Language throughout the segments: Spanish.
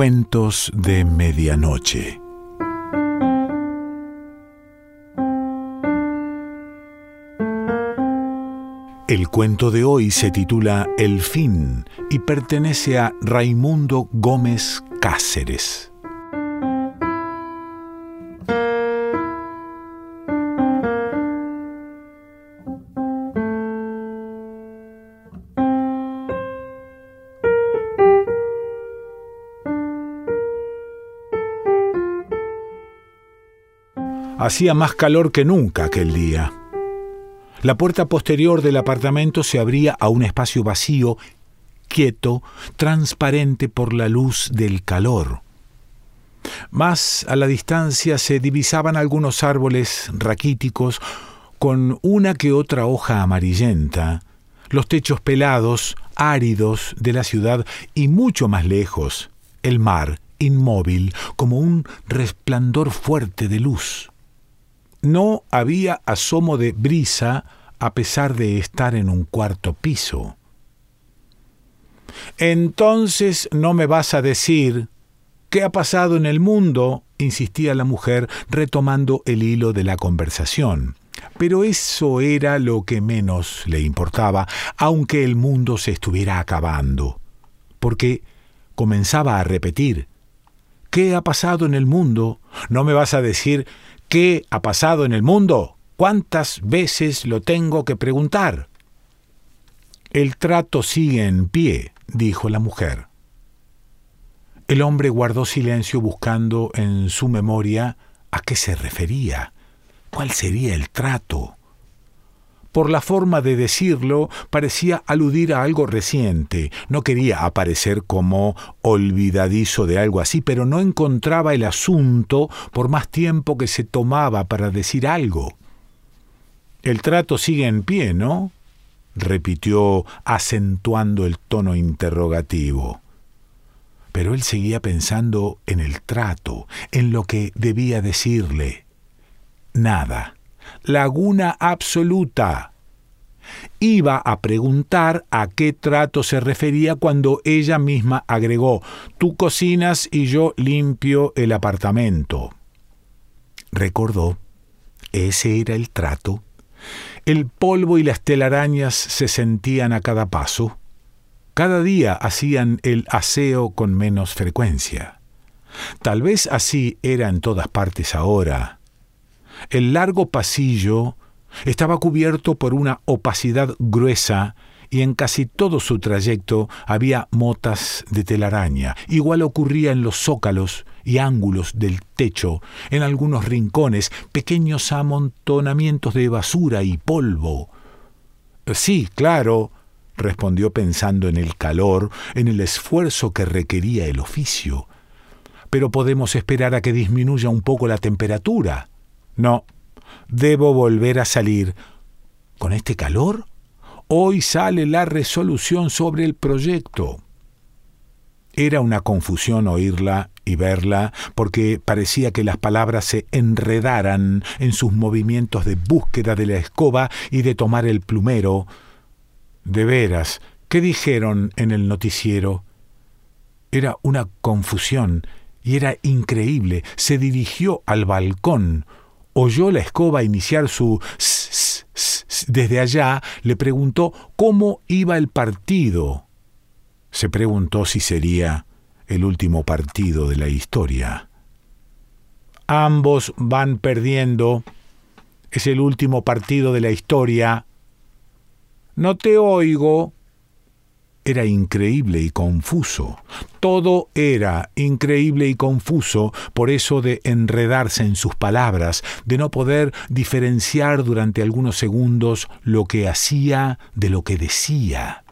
Cuentos de Medianoche. El cuento de hoy se titula El fin y pertenece a Raimundo Gómez Cáceres. Hacía más calor que nunca aquel día. La puerta posterior del apartamento se abría a un espacio vacío, quieto, transparente por la luz del calor. Más a la distancia se divisaban algunos árboles raquíticos con una que otra hoja amarillenta, los techos pelados, áridos de la ciudad y mucho más lejos, el mar, inmóvil, como un resplandor fuerte de luz. No había asomo de brisa a pesar de estar en un cuarto piso. Entonces no me vas a decir qué ha pasado en el mundo, insistía la mujer, retomando el hilo de la conversación. Pero eso era lo que menos le importaba, aunque el mundo se estuviera acabando, porque comenzaba a repetir, ¿qué ha pasado en el mundo? No me vas a decir ¿Qué ha pasado en el mundo? ¿Cuántas veces lo tengo que preguntar? El trato sigue en pie, dijo la mujer. El hombre guardó silencio buscando en su memoria a qué se refería, cuál sería el trato por la forma de decirlo, parecía aludir a algo reciente. No quería aparecer como olvidadizo de algo así, pero no encontraba el asunto por más tiempo que se tomaba para decir algo. El trato sigue en pie, ¿no? repitió, acentuando el tono interrogativo. Pero él seguía pensando en el trato, en lo que debía decirle. Nada laguna absoluta. Iba a preguntar a qué trato se refería cuando ella misma agregó, tú cocinas y yo limpio el apartamento. Recordó, ese era el trato. El polvo y las telarañas se sentían a cada paso. Cada día hacían el aseo con menos frecuencia. Tal vez así era en todas partes ahora, el largo pasillo estaba cubierto por una opacidad gruesa y en casi todo su trayecto había motas de telaraña. Igual ocurría en los zócalos y ángulos del techo, en algunos rincones, pequeños amontonamientos de basura y polvo. Sí, claro, respondió pensando en el calor, en el esfuerzo que requería el oficio. Pero podemos esperar a que disminuya un poco la temperatura. No, debo volver a salir. ¿Con este calor? Hoy sale la resolución sobre el proyecto. Era una confusión oírla y verla, porque parecía que las palabras se enredaran en sus movimientos de búsqueda de la escoba y de tomar el plumero. De veras, ¿qué dijeron en el noticiero? Era una confusión y era increíble. Se dirigió al balcón, oyó la escoba iniciar su desde allá, le preguntó cómo iba el partido. Se preguntó si sería el último partido de la historia. Ambos van perdiendo. Es el último partido de la historia. No te oigo, era increíble y confuso. Todo era increíble y confuso por eso de enredarse en sus palabras, de no poder diferenciar durante algunos segundos lo que hacía de lo que decía.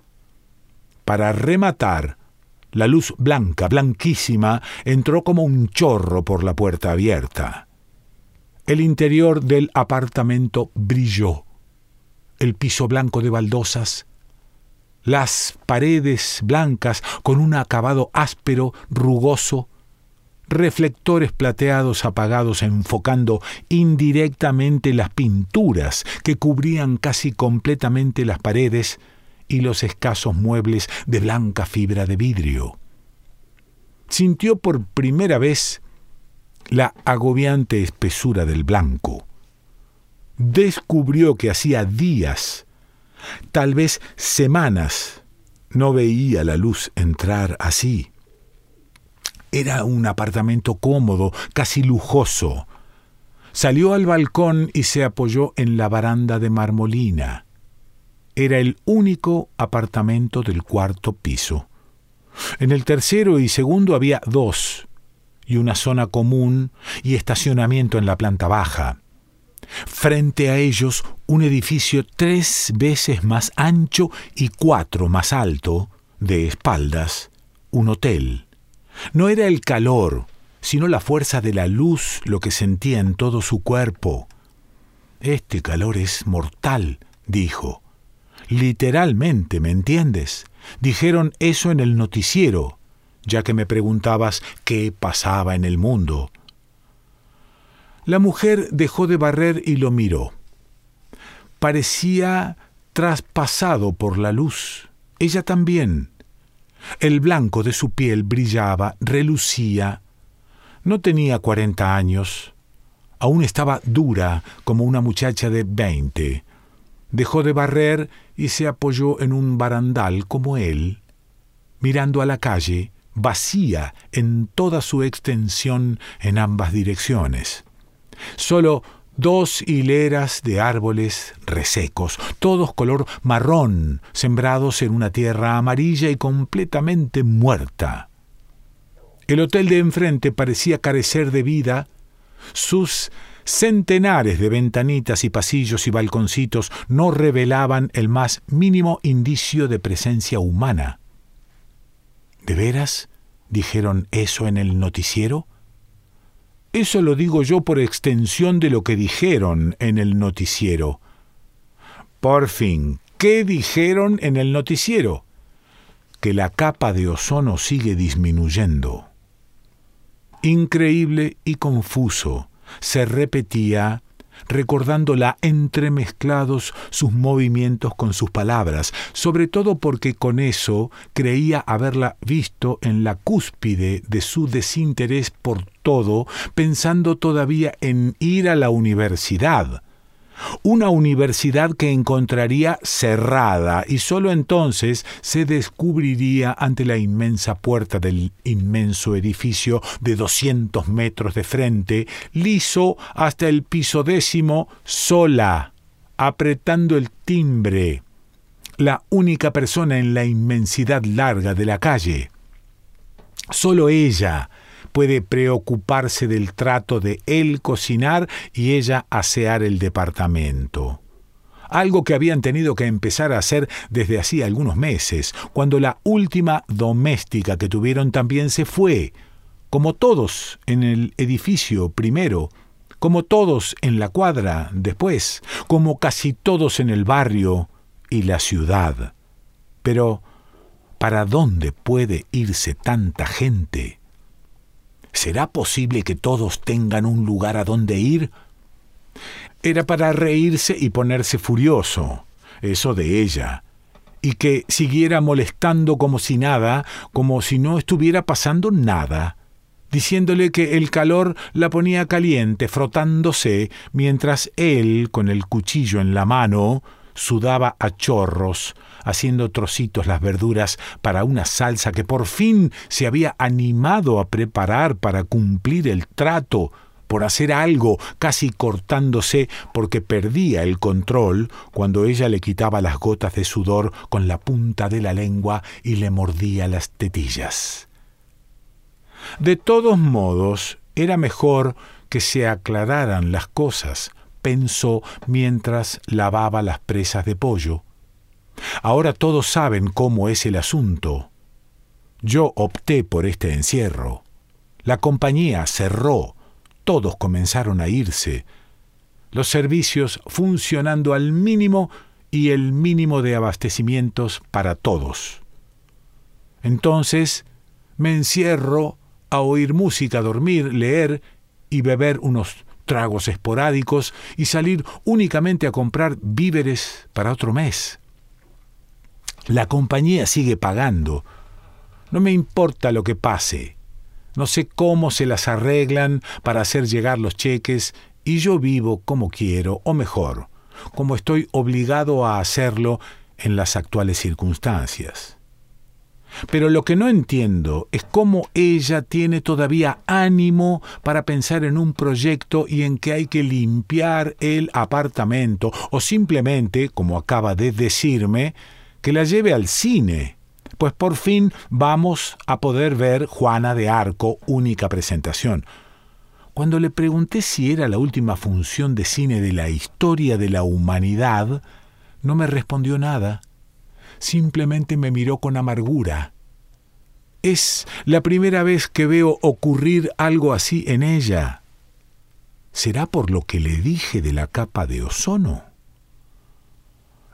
Para rematar, la luz blanca, blanquísima, entró como un chorro por la puerta abierta. El interior del apartamento brilló. El piso blanco de baldosas las paredes blancas con un acabado áspero, rugoso, reflectores plateados apagados enfocando indirectamente las pinturas que cubrían casi completamente las paredes y los escasos muebles de blanca fibra de vidrio. sintió por primera vez la agobiante espesura del blanco. Descubrió que hacía días, tal vez semanas, no veía la luz entrar así. Era un apartamento cómodo, casi lujoso. Salió al balcón y se apoyó en la baranda de marmolina. Era el único apartamento del cuarto piso. En el tercero y segundo había dos, y una zona común y estacionamiento en la planta baja. Frente a ellos un edificio tres veces más ancho y cuatro más alto, de espaldas, un hotel. No era el calor, sino la fuerza de la luz lo que sentía en todo su cuerpo. Este calor es mortal, dijo. Literalmente, ¿me entiendes? Dijeron eso en el noticiero, ya que me preguntabas qué pasaba en el mundo. La mujer dejó de barrer y lo miró. Parecía traspasado por la luz. Ella también. El blanco de su piel brillaba, relucía. No tenía cuarenta años. Aún estaba dura como una muchacha de veinte. Dejó de barrer y se apoyó en un barandal como él, mirando a la calle, vacía en toda su extensión en ambas direcciones. Solo dos hileras de árboles resecos, todos color marrón, sembrados en una tierra amarilla y completamente muerta. El hotel de enfrente parecía carecer de vida, sus centenares de ventanitas y pasillos y balconcitos no revelaban el más mínimo indicio de presencia humana. ¿De veras? dijeron eso en el noticiero. Eso lo digo yo por extensión de lo que dijeron en el noticiero. Por fin, ¿qué dijeron en el noticiero? Que la capa de ozono sigue disminuyendo. Increíble y confuso, se repetía recordándola entremezclados sus movimientos con sus palabras, sobre todo porque con eso creía haberla visto en la cúspide de su desinterés por todo, pensando todavía en ir a la universidad una universidad que encontraría cerrada y sólo entonces se descubriría ante la inmensa puerta del inmenso edificio de 200 metros de frente, liso hasta el piso décimo, sola, apretando el timbre, la única persona en la inmensidad larga de la calle. Solo ella, puede preocuparse del trato de él cocinar y ella asear el departamento. Algo que habían tenido que empezar a hacer desde hacía algunos meses, cuando la última doméstica que tuvieron también se fue, como todos en el edificio primero, como todos en la cuadra después, como casi todos en el barrio y la ciudad. Pero, ¿para dónde puede irse tanta gente? ¿Será posible que todos tengan un lugar a donde ir? Era para reírse y ponerse furioso, eso de ella, y que siguiera molestando como si nada, como si no estuviera pasando nada, diciéndole que el calor la ponía caliente, frotándose, mientras él, con el cuchillo en la mano, sudaba a chorros, haciendo trocitos las verduras para una salsa que por fin se había animado a preparar para cumplir el trato, por hacer algo, casi cortándose porque perdía el control cuando ella le quitaba las gotas de sudor con la punta de la lengua y le mordía las tetillas. De todos modos, era mejor que se aclararan las cosas, pensó mientras lavaba las presas de pollo. Ahora todos saben cómo es el asunto. Yo opté por este encierro. La compañía cerró, todos comenzaron a irse, los servicios funcionando al mínimo y el mínimo de abastecimientos para todos. Entonces me encierro a oír música, dormir, leer y beber unos tragos esporádicos y salir únicamente a comprar víveres para otro mes. La compañía sigue pagando. No me importa lo que pase. No sé cómo se las arreglan para hacer llegar los cheques y yo vivo como quiero, o mejor, como estoy obligado a hacerlo en las actuales circunstancias. Pero lo que no entiendo es cómo ella tiene todavía ánimo para pensar en un proyecto y en que hay que limpiar el apartamento o simplemente, como acaba de decirme, que la lleve al cine. Pues por fin vamos a poder ver Juana de Arco, única presentación. Cuando le pregunté si era la última función de cine de la historia de la humanidad, no me respondió nada. Simplemente me miró con amargura. Es la primera vez que veo ocurrir algo así en ella. ¿Será por lo que le dije de la capa de ozono?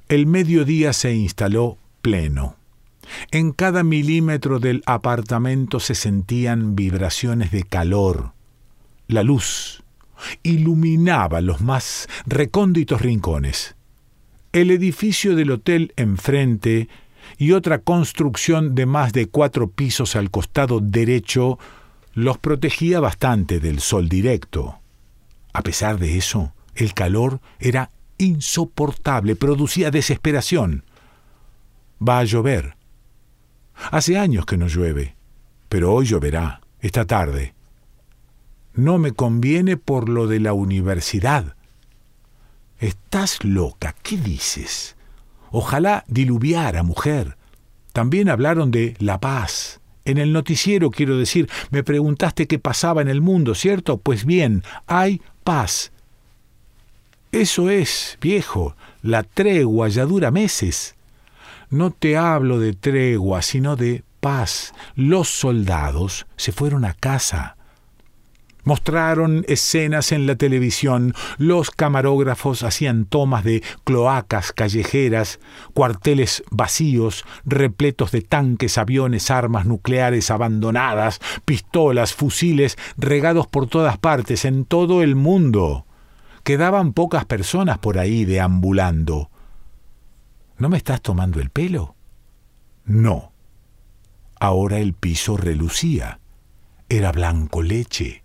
El mediodía se instaló pleno. En cada milímetro del apartamento se sentían vibraciones de calor. La luz iluminaba los más recónditos rincones. El edificio del hotel enfrente y otra construcción de más de cuatro pisos al costado derecho los protegía bastante del sol directo. A pesar de eso, el calor era insoportable, producía desesperación. Va a llover. Hace años que no llueve, pero hoy lloverá, esta tarde. No me conviene por lo de la universidad. Estás loca, ¿qué dices? Ojalá diluviara, mujer. También hablaron de la paz. En el noticiero, quiero decir, me preguntaste qué pasaba en el mundo, ¿cierto? Pues bien, hay paz. Eso es, viejo, la tregua ya dura meses. No te hablo de tregua, sino de paz. Los soldados se fueron a casa. Mostraron escenas en la televisión, los camarógrafos hacían tomas de cloacas callejeras, cuarteles vacíos, repletos de tanques, aviones, armas nucleares abandonadas, pistolas, fusiles, regados por todas partes, en todo el mundo. Quedaban pocas personas por ahí deambulando. ¿No me estás tomando el pelo? No. Ahora el piso relucía. Era blanco leche.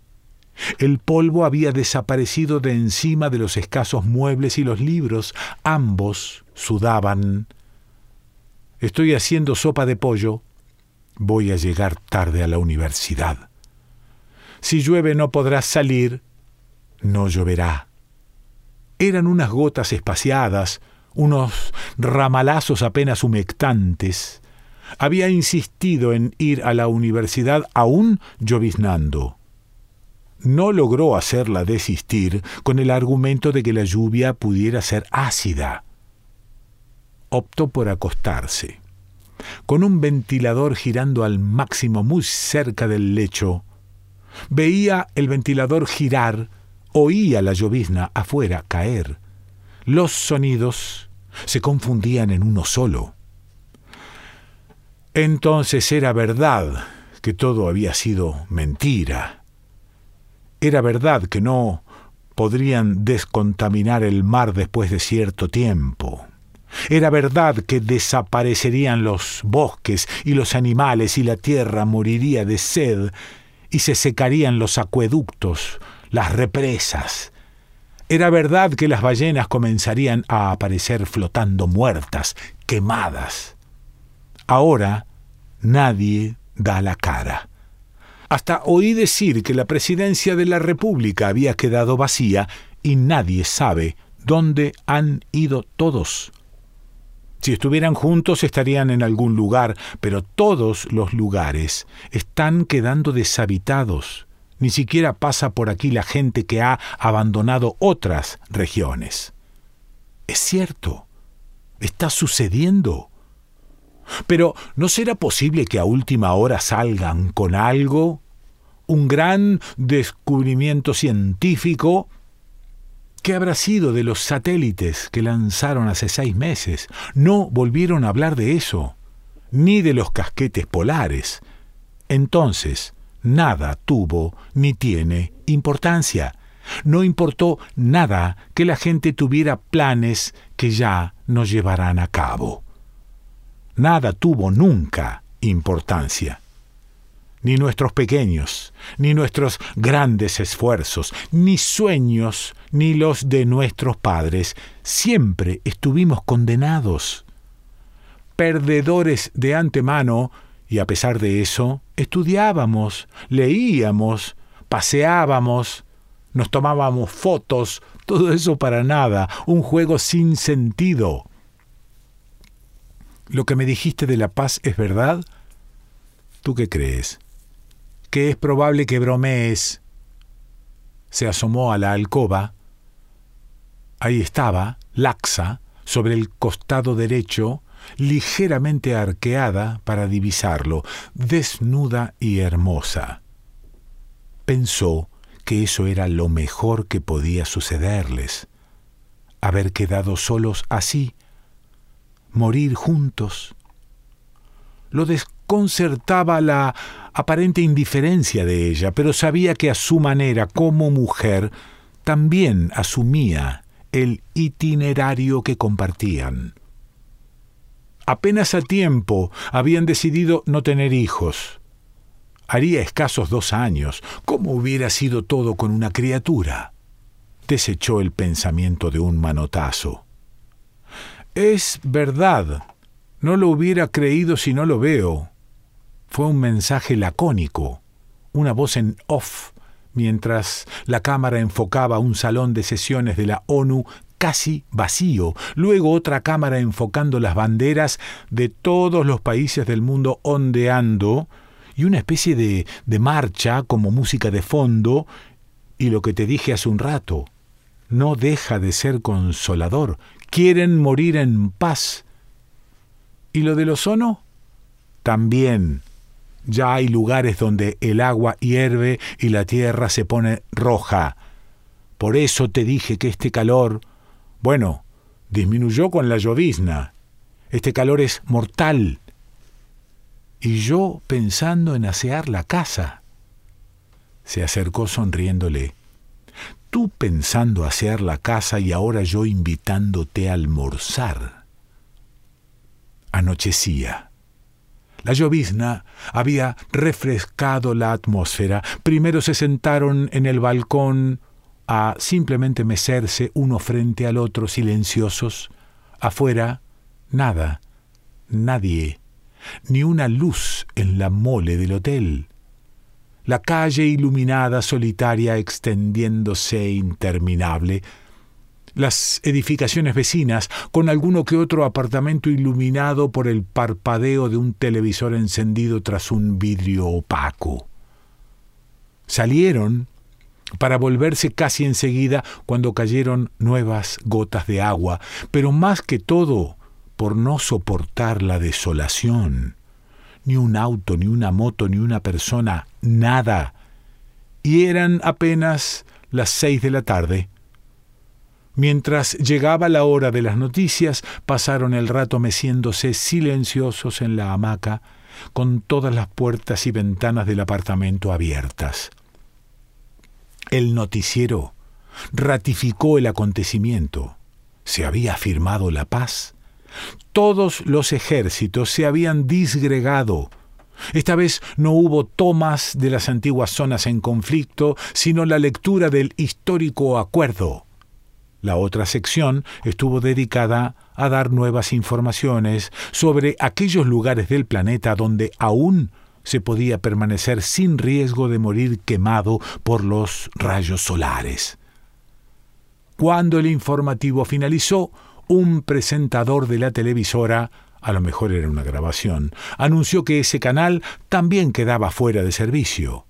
El polvo había desaparecido de encima de los escasos muebles y los libros. Ambos sudaban. Estoy haciendo sopa de pollo. Voy a llegar tarde a la universidad. Si llueve no podrás salir. No lloverá. Eran unas gotas espaciadas, unos ramalazos apenas humectantes. Había insistido en ir a la universidad aún lloviznando no logró hacerla desistir con el argumento de que la lluvia pudiera ser ácida. Optó por acostarse. Con un ventilador girando al máximo muy cerca del lecho, veía el ventilador girar, oía la llovizna afuera caer. Los sonidos se confundían en uno solo. Entonces era verdad que todo había sido mentira era verdad que no podrían descontaminar el mar después de cierto tiempo. Era verdad que desaparecerían los bosques y los animales y la tierra moriría de sed y se secarían los acueductos, las represas. Era verdad que las ballenas comenzarían a aparecer flotando muertas, quemadas. Ahora nadie da la cara. Hasta oí decir que la presidencia de la República había quedado vacía y nadie sabe dónde han ido todos. Si estuvieran juntos estarían en algún lugar, pero todos los lugares están quedando deshabitados. Ni siquiera pasa por aquí la gente que ha abandonado otras regiones. Es cierto, está sucediendo. Pero ¿no será posible que a última hora salgan con algo? Un gran descubrimiento científico. ¿Qué habrá sido de los satélites que lanzaron hace seis meses? No volvieron a hablar de eso, ni de los casquetes polares. Entonces, nada tuvo ni tiene importancia. No importó nada que la gente tuviera planes que ya no llevarán a cabo nada tuvo nunca importancia. ni nuestros pequeños, ni nuestros grandes esfuerzos, ni sueños, ni los de nuestros padres. Siempre estuvimos condenados. Perdedores de antemano, y a pesar de eso, estudiábamos, leíamos, paseábamos, nos tomábamos fotos, todo eso para nada, un juego sin sentido. ¿Lo que me dijiste de la paz es verdad? ¿Tú qué crees? que es probable que bromees. Se asomó a la alcoba. Ahí estaba, laxa, sobre el costado derecho, ligeramente arqueada para divisarlo, desnuda y hermosa. Pensó que eso era lo mejor que podía sucederles, haber quedado solos así, morir juntos. Lo desconcertaba la aparente indiferencia de ella, pero sabía que a su manera como mujer también asumía el itinerario que compartían. Apenas a tiempo habían decidido no tener hijos. Haría escasos dos años. ¿Cómo hubiera sido todo con una criatura? Desechó el pensamiento de un manotazo. Es verdad. No lo hubiera creído si no lo veo. Fue un mensaje lacónico, una voz en off, mientras la cámara enfocaba un salón de sesiones de la ONU casi vacío, luego otra cámara enfocando las banderas de todos los países del mundo ondeando, y una especie de, de marcha como música de fondo, y lo que te dije hace un rato, no deja de ser consolador, quieren morir en paz. ¿Y lo del ozono? También ya hay lugares donde el agua hierve y la tierra se pone roja. Por eso te dije que este calor, bueno, disminuyó con la llovizna. Este calor es mortal. Y yo pensando en asear la casa. Se acercó sonriéndole. Tú pensando asear la casa y ahora yo invitándote a almorzar. Anochecía. La llovizna había refrescado la atmósfera. Primero se sentaron en el balcón a simplemente mecerse uno frente al otro silenciosos. Afuera, nada, nadie, ni una luz en la mole del hotel. La calle iluminada, solitaria, extendiéndose interminable, las edificaciones vecinas, con alguno que otro apartamento iluminado por el parpadeo de un televisor encendido tras un vidrio opaco. Salieron para volverse casi enseguida cuando cayeron nuevas gotas de agua, pero más que todo por no soportar la desolación. Ni un auto, ni una moto, ni una persona, nada. Y eran apenas las seis de la tarde Mientras llegaba la hora de las noticias, pasaron el rato meciéndose silenciosos en la hamaca, con todas las puertas y ventanas del apartamento abiertas. El noticiero ratificó el acontecimiento. Se había firmado la paz. Todos los ejércitos se habían disgregado. Esta vez no hubo tomas de las antiguas zonas en conflicto, sino la lectura del histórico acuerdo. La otra sección estuvo dedicada a dar nuevas informaciones sobre aquellos lugares del planeta donde aún se podía permanecer sin riesgo de morir quemado por los rayos solares. Cuando el informativo finalizó, un presentador de la televisora, a lo mejor era una grabación, anunció que ese canal también quedaba fuera de servicio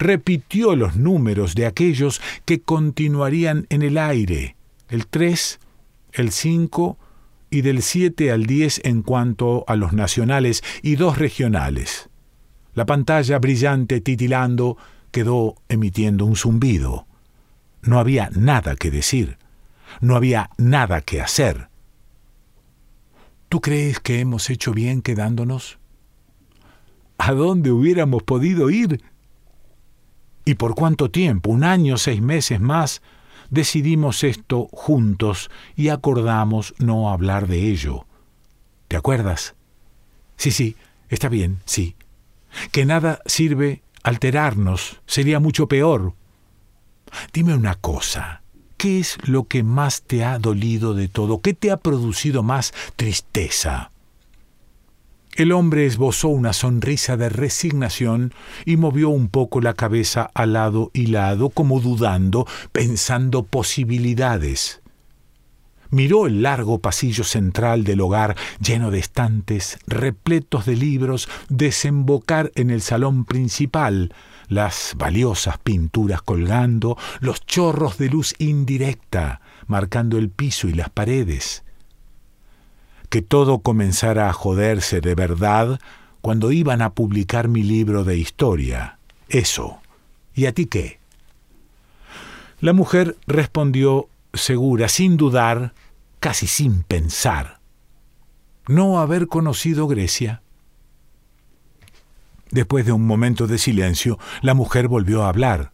repitió los números de aquellos que continuarían en el aire, el 3, el 5 y del 7 al 10 en cuanto a los nacionales y dos regionales. La pantalla brillante titilando quedó emitiendo un zumbido. No había nada que decir, no había nada que hacer. ¿Tú crees que hemos hecho bien quedándonos? ¿A dónde hubiéramos podido ir? ¿Y por cuánto tiempo? ¿Un año, seis meses más? Decidimos esto juntos y acordamos no hablar de ello. ¿Te acuerdas? Sí, sí, está bien, sí. que nada sirve alterarnos, sería mucho peor. Dime una cosa, ¿qué es lo que más te ha dolido de todo? ¿Qué te ha producido más tristeza? El hombre esbozó una sonrisa de resignación y movió un poco la cabeza al lado y lado, como dudando, pensando posibilidades. Miró el largo pasillo central del hogar lleno de estantes, repletos de libros, desembocar en el salón principal, las valiosas pinturas colgando, los chorros de luz indirecta, marcando el piso y las paredes que todo comenzara a joderse de verdad cuando iban a publicar mi libro de historia. Eso. ¿Y a ti qué? La mujer respondió segura, sin dudar, casi sin pensar. No haber conocido Grecia. Después de un momento de silencio, la mujer volvió a hablar.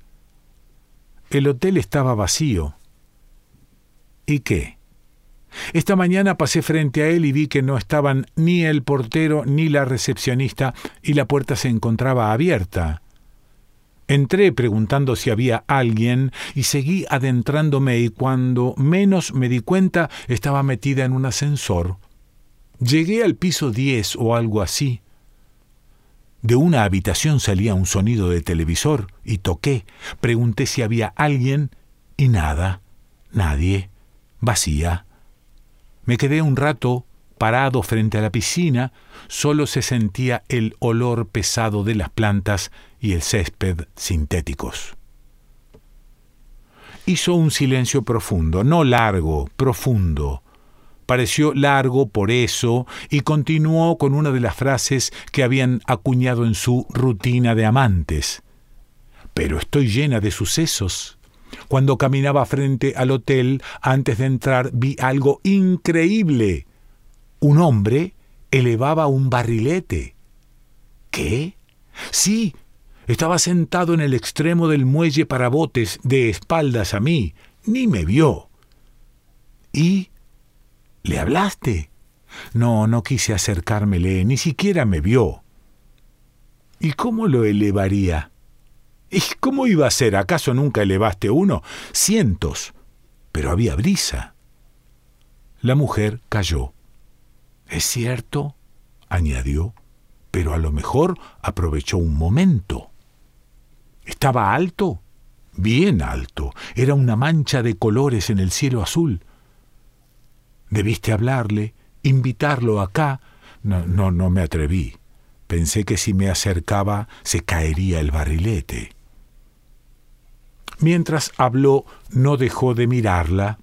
El hotel estaba vacío. ¿Y qué? Esta mañana pasé frente a él y vi que no estaban ni el portero ni la recepcionista y la puerta se encontraba abierta. Entré preguntando si había alguien y seguí adentrándome y cuando menos me di cuenta estaba metida en un ascensor. Llegué al piso diez o algo así. De una habitación salía un sonido de televisor y toqué. Pregunté si había alguien y nada, nadie, vacía. Me quedé un rato parado frente a la piscina, solo se sentía el olor pesado de las plantas y el césped sintéticos. Hizo un silencio profundo, no largo, profundo. Pareció largo por eso y continuó con una de las frases que habían acuñado en su rutina de amantes. Pero estoy llena de sucesos. Cuando caminaba frente al hotel, antes de entrar, vi algo increíble. Un hombre elevaba un barrilete. ¿Qué? Sí, estaba sentado en el extremo del muelle para botes, de espaldas a mí. Ni me vio. ¿Y? ¿Le hablaste? No, no quise acercármele, ni siquiera me vio. ¿Y cómo lo elevaría? ¿Y cómo iba a ser? ¿Acaso nunca elevaste uno? Cientos. Pero había brisa. La mujer calló. Es cierto, añadió, pero a lo mejor aprovechó un momento. Estaba alto, bien alto, era una mancha de colores en el cielo azul. Debiste hablarle, invitarlo acá. No, no, no me atreví. Pensé que si me acercaba se caería el barrilete. Mientras habló, no dejó de mirarla.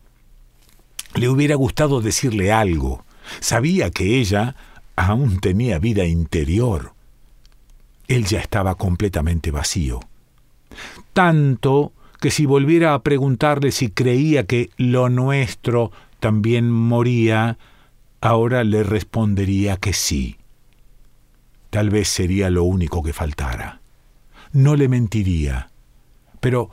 Le hubiera gustado decirle algo. Sabía que ella aún tenía vida interior. Él ya estaba completamente vacío. Tanto que si volviera a preguntarle si creía que lo nuestro también moría, ahora le respondería que sí. Tal vez sería lo único que faltara. No le mentiría. Pero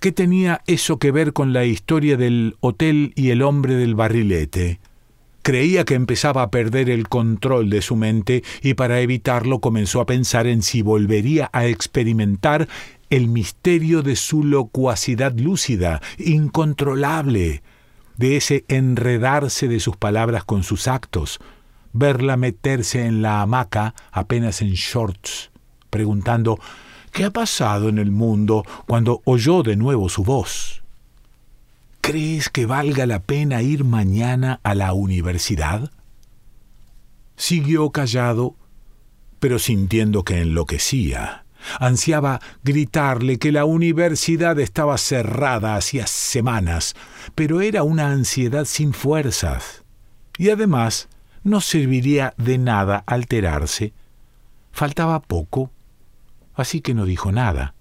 ¿Qué tenía eso que ver con la historia del hotel y el hombre del barrilete? Creía que empezaba a perder el control de su mente y para evitarlo comenzó a pensar en si volvería a experimentar el misterio de su locuacidad lúcida, incontrolable, de ese enredarse de sus palabras con sus actos, verla meterse en la hamaca apenas en shorts, preguntando ¿Qué ha pasado en el mundo cuando oyó de nuevo su voz? ¿Crees que valga la pena ir mañana a la universidad? Siguió callado, pero sintiendo que enloquecía. Ansiaba gritarle que la universidad estaba cerrada hacía semanas, pero era una ansiedad sin fuerzas. Y además no serviría de nada alterarse. Faltaba poco así que no dijo nada.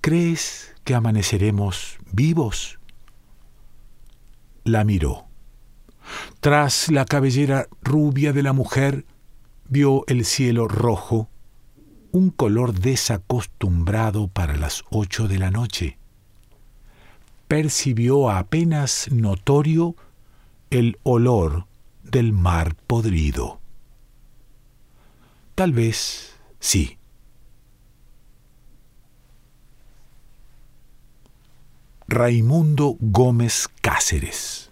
¿Crees que amaneceremos vivos? La miró. Tras la cabellera rubia de la mujer, vio el cielo rojo, un color desacostumbrado para las ocho de la noche. Percibió apenas notorio el olor del mar podrido. Tal vez sí. Raimundo Gómez Cáceres.